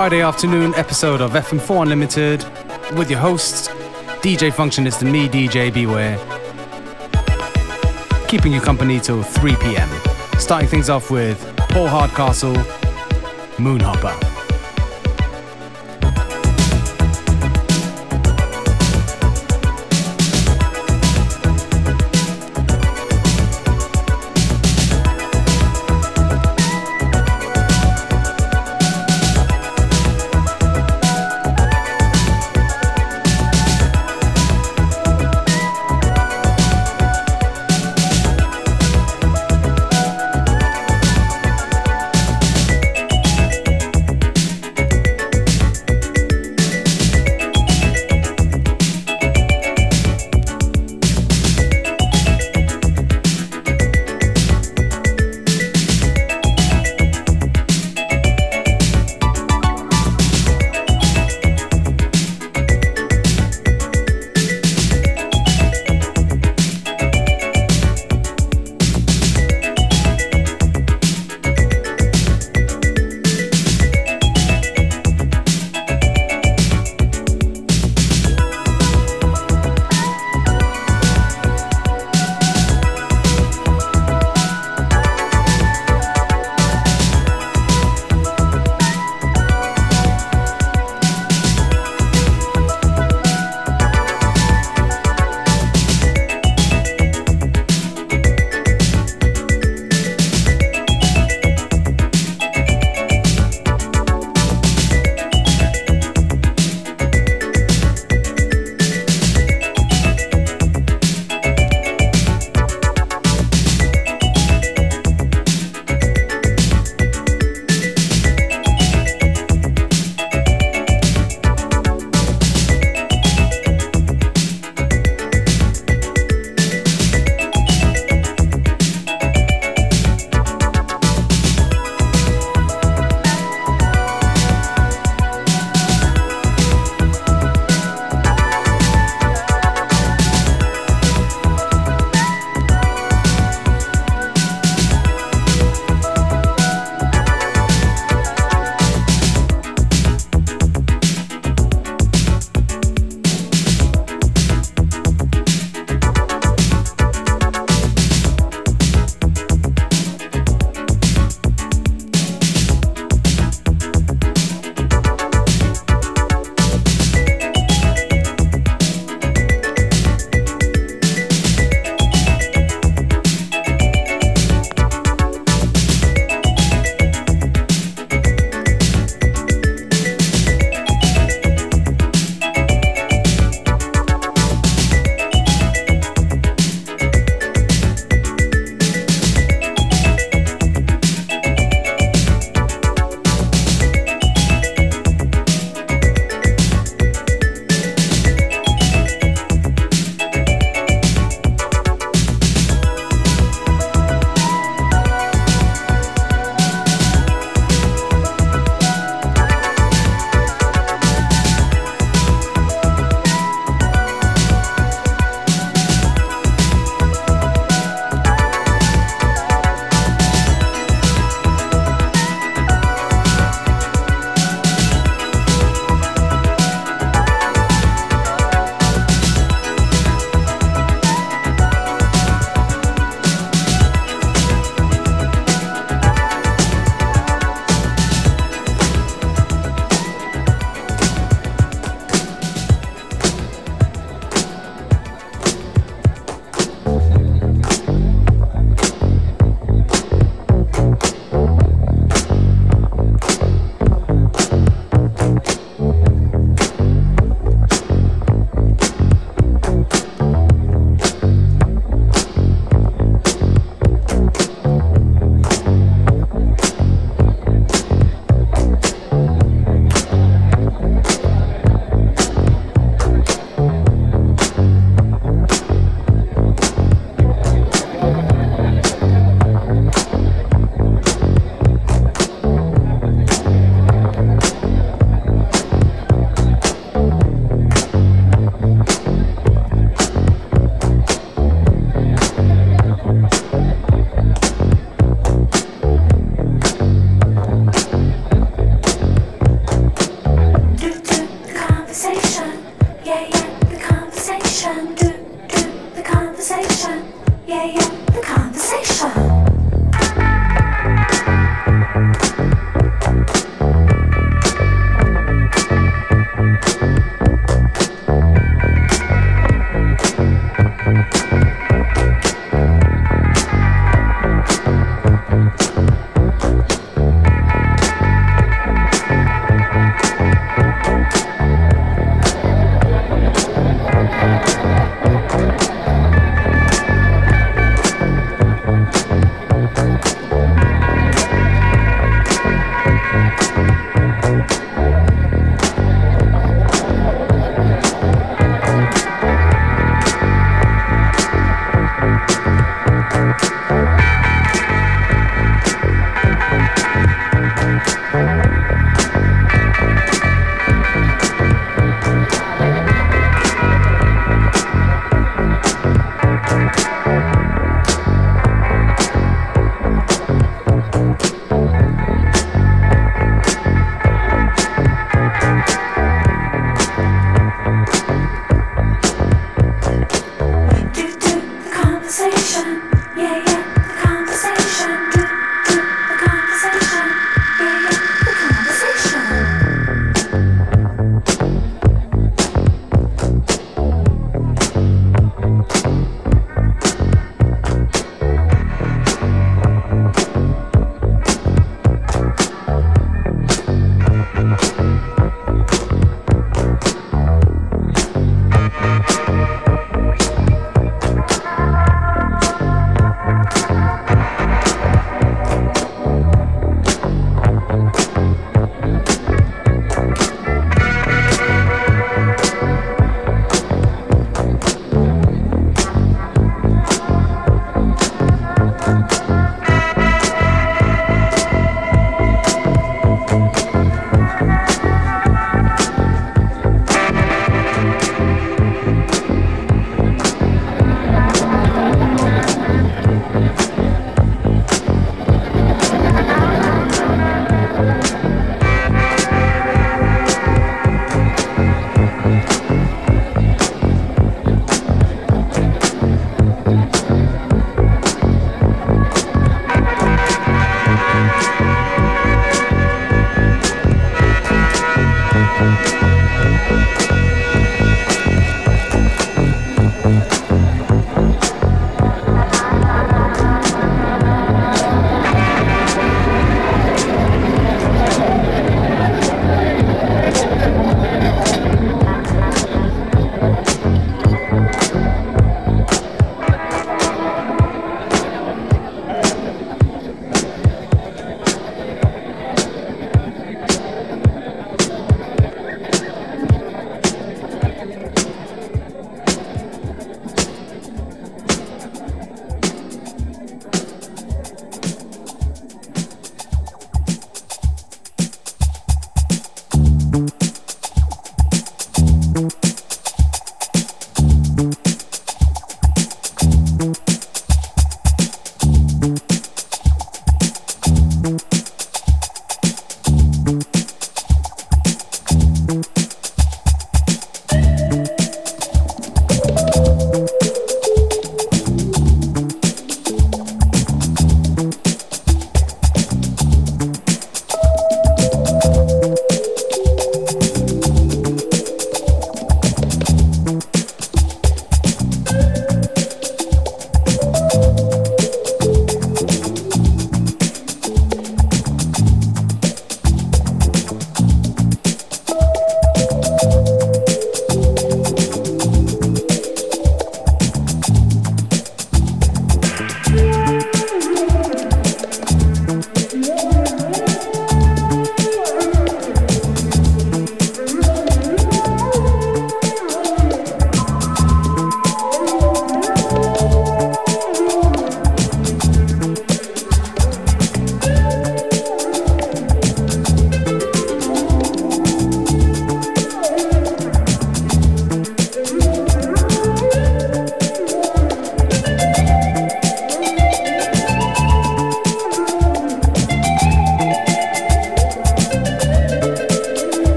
Friday afternoon episode of FM4 Unlimited with your hosts, DJ Functionist and me, DJ Beware. Keeping you company till 3 pm. Starting things off with Paul Hardcastle, Moonhopper.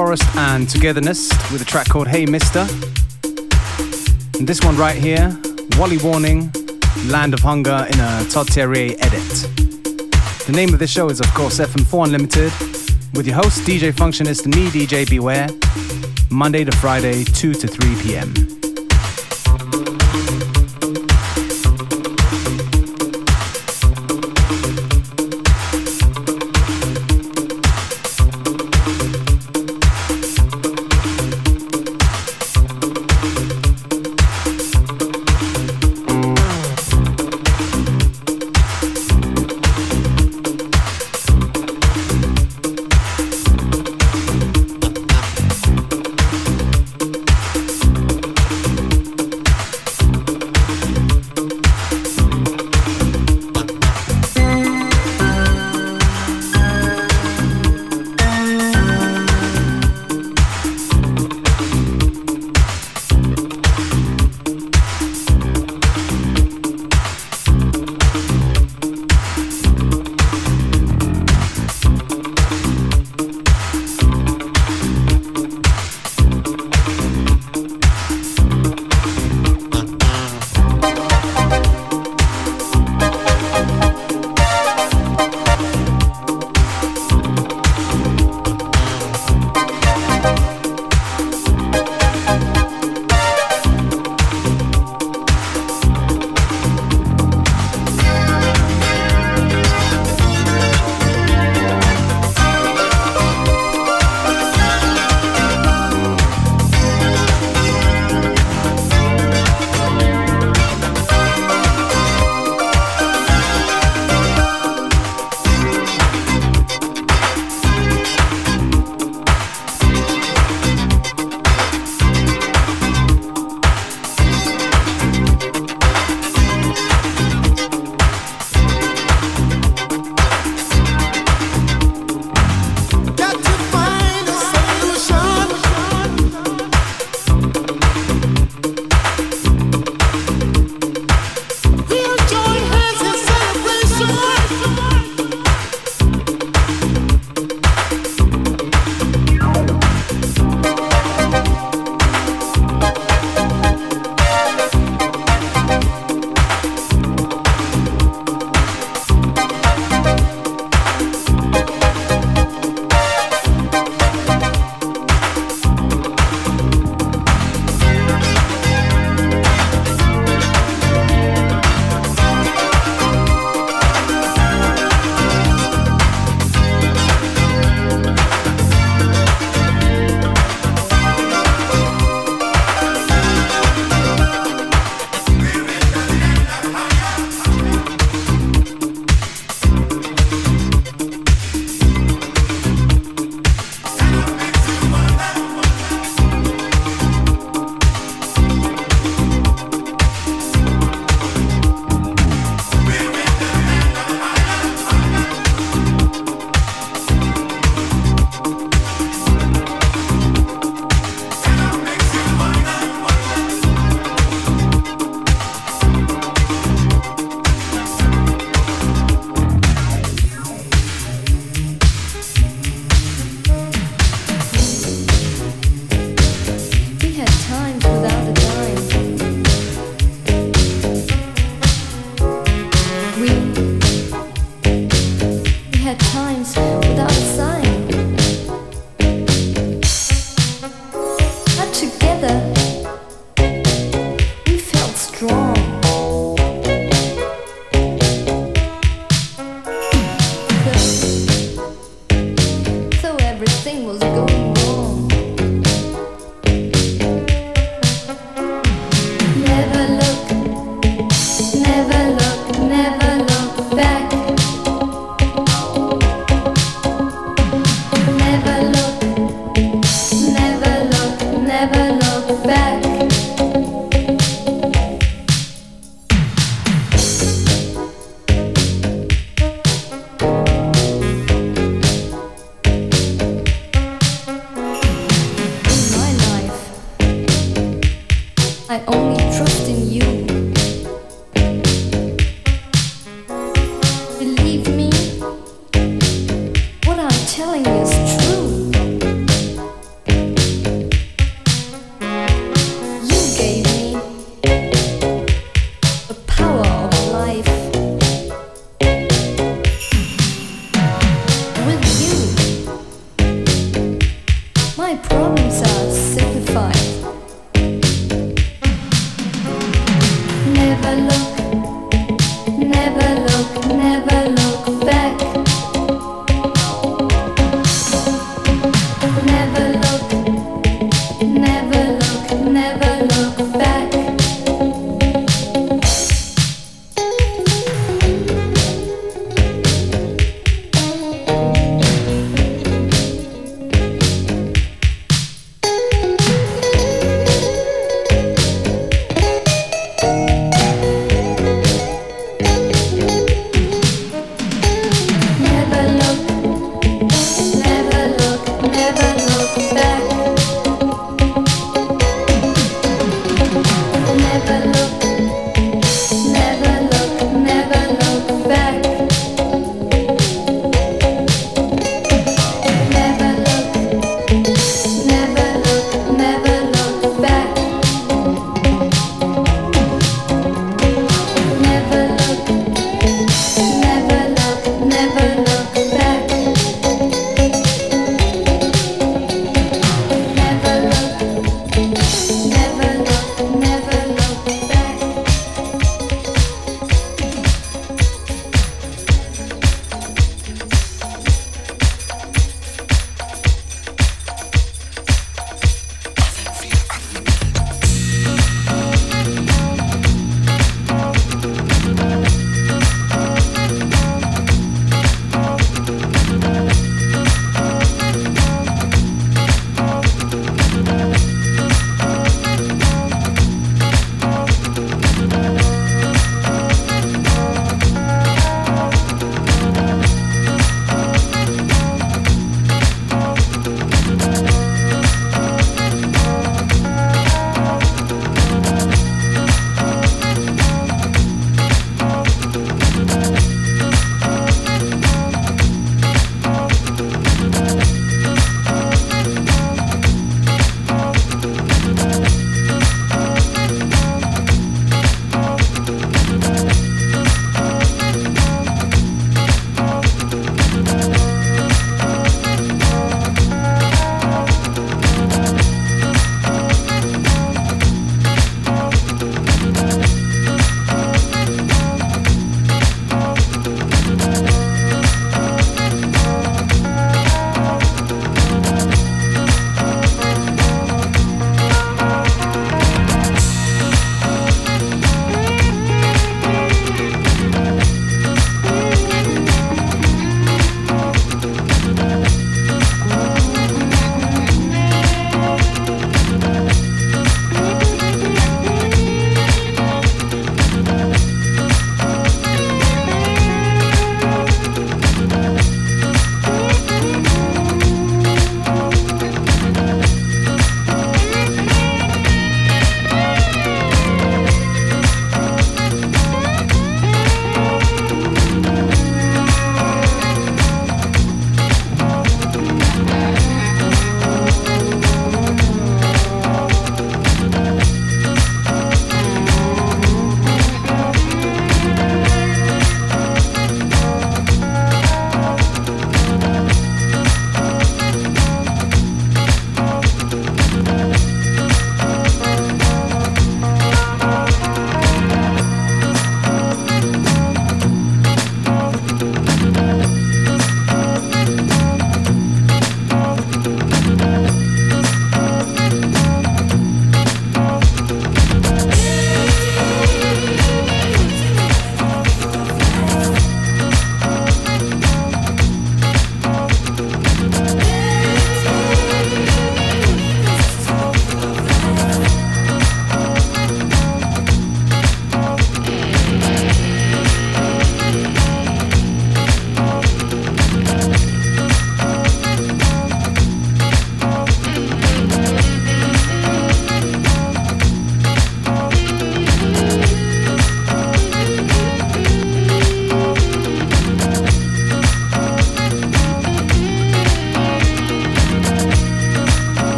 Forest and Togetherness with a track called Hey Mister. And this one right here, Wally Warning, Land of Hunger in a Todd Terry edit. The name of this show is, of course, FM4 Unlimited, with your host, DJ Functionist, and me, DJ Beware, Monday to Friday, 2 to 3 p.m.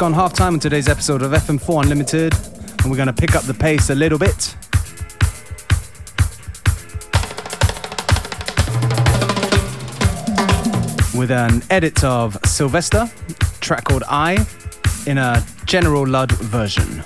gone half time on today's episode of FM4 Unlimited, and we're going to pick up the pace a little bit. With an edit of Sylvester, track called I, in a General Lud version.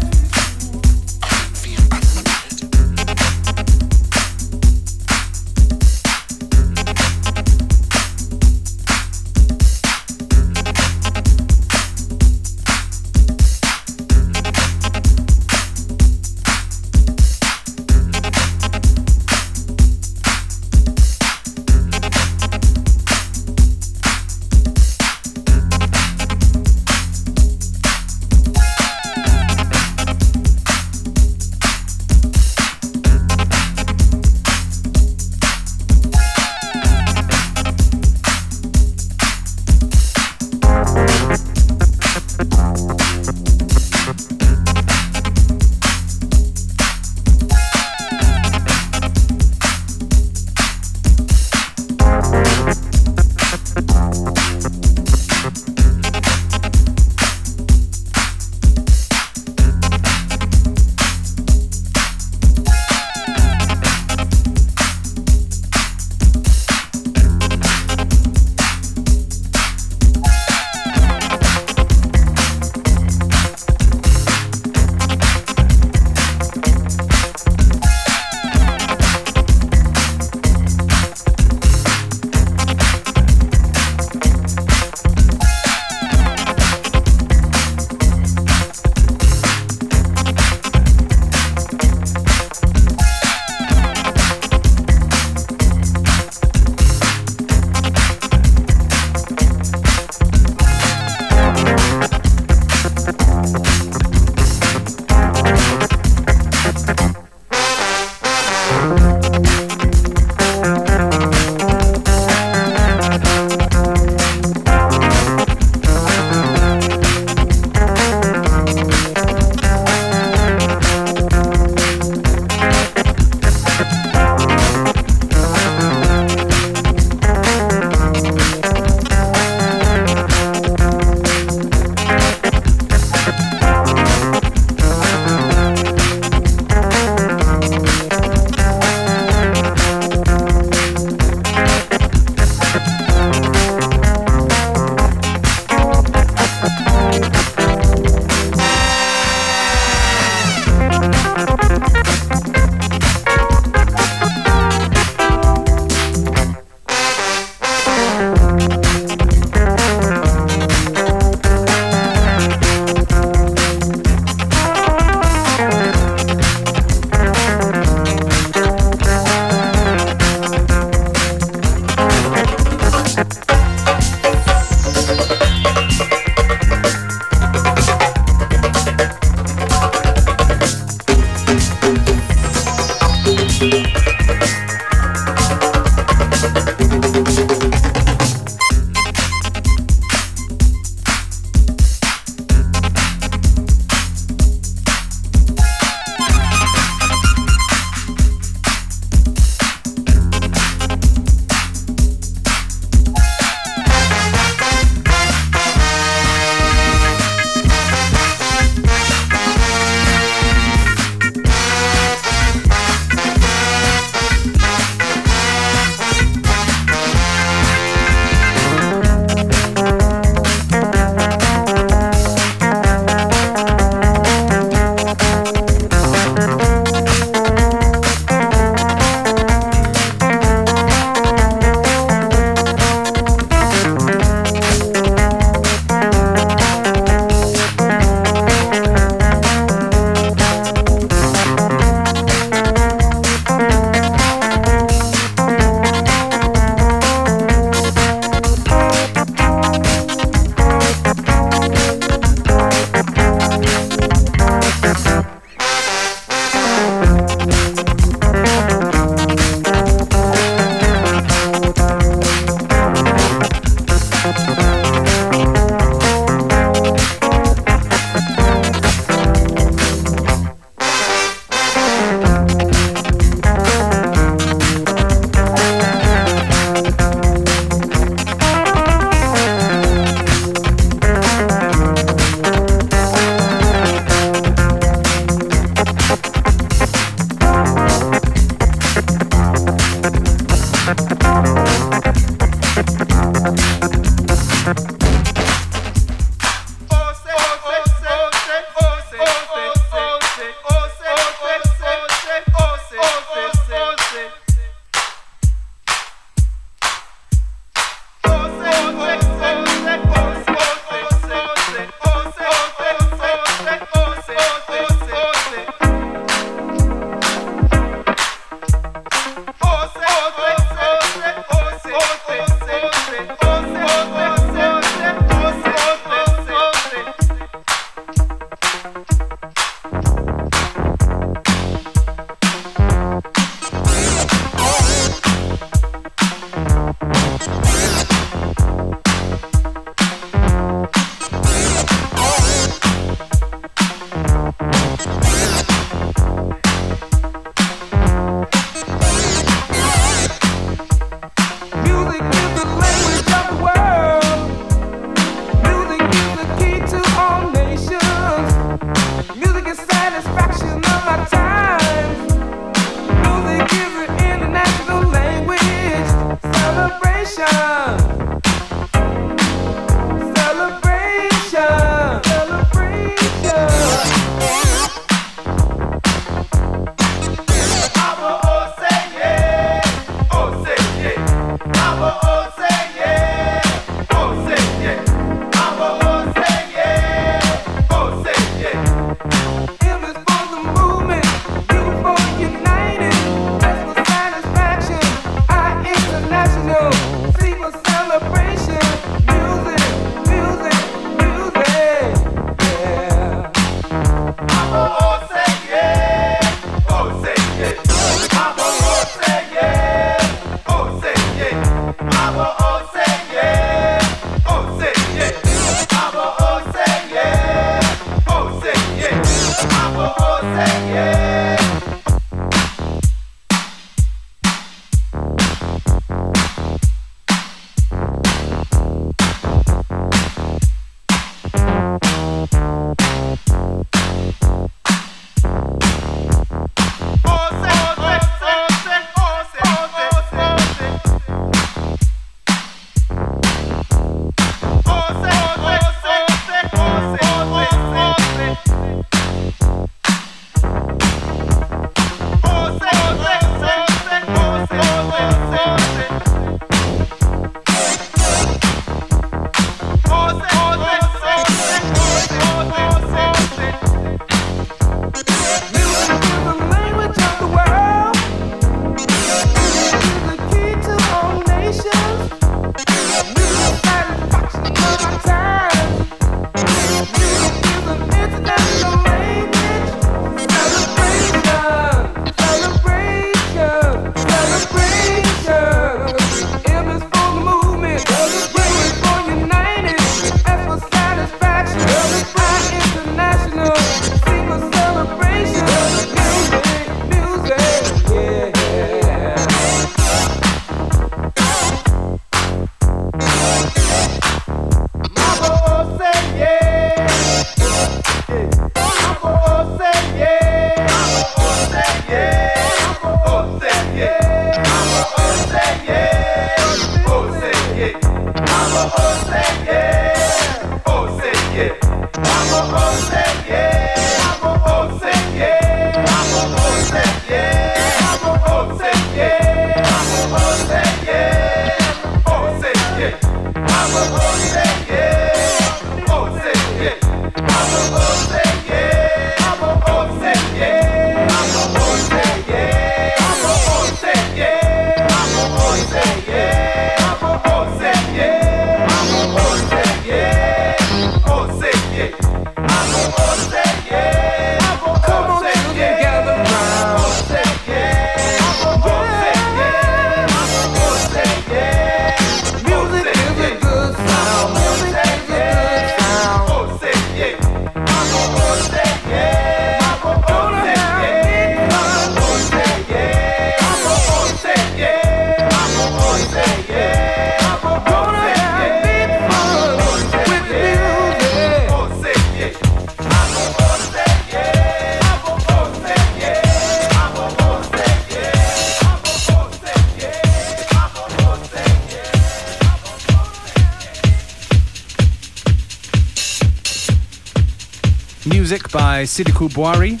By Siddiqui Buari.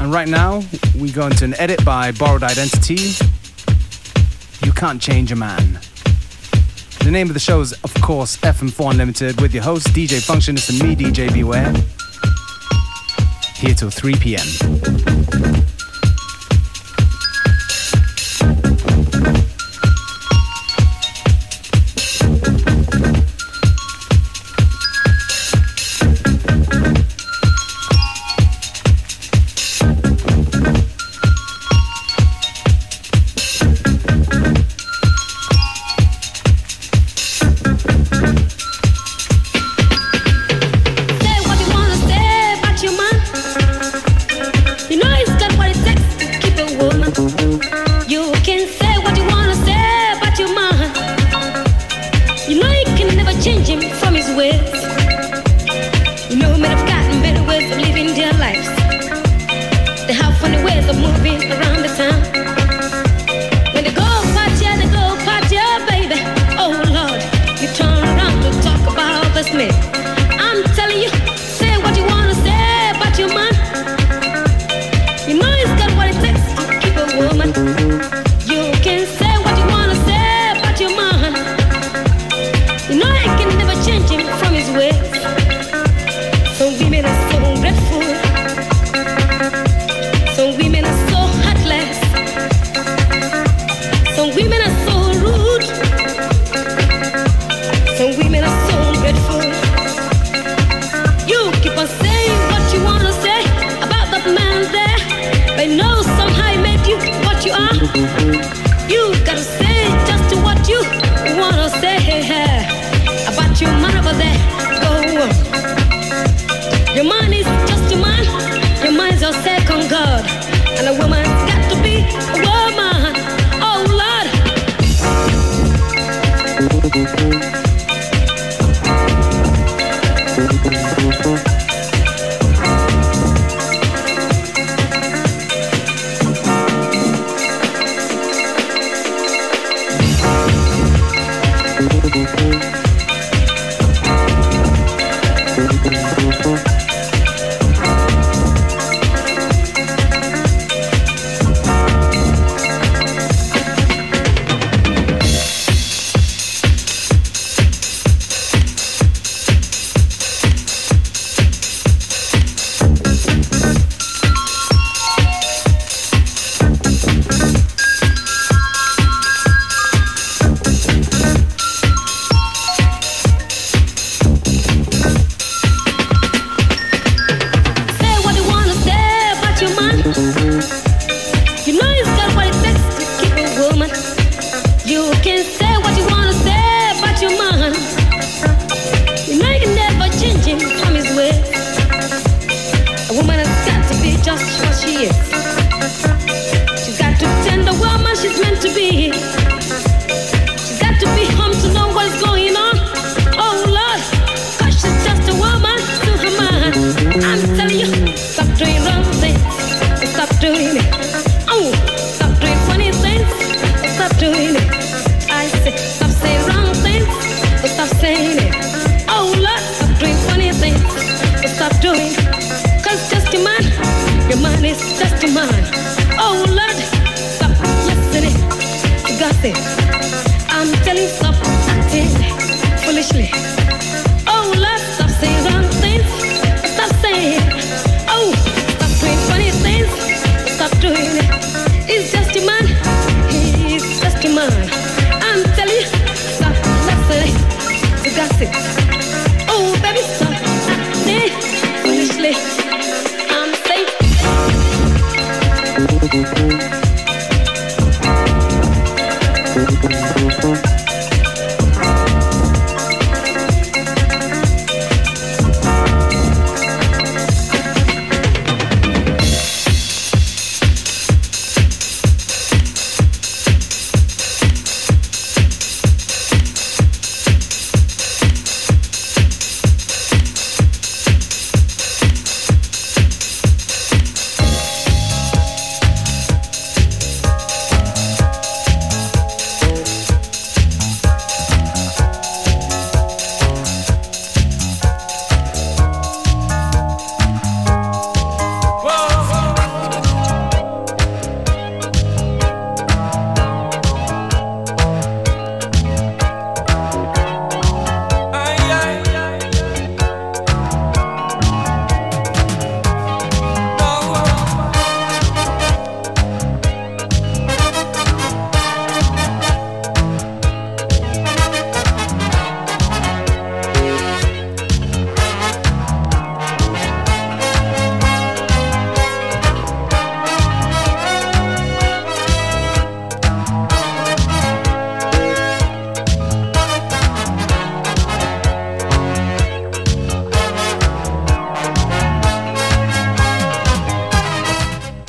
And right now, we go into an edit by Borrowed Identity. You Can't Change a Man. The name of the show is, of course, FM4 Unlimited with your host, DJ Functionist, and me, DJ Beware. Here till 3 p.m.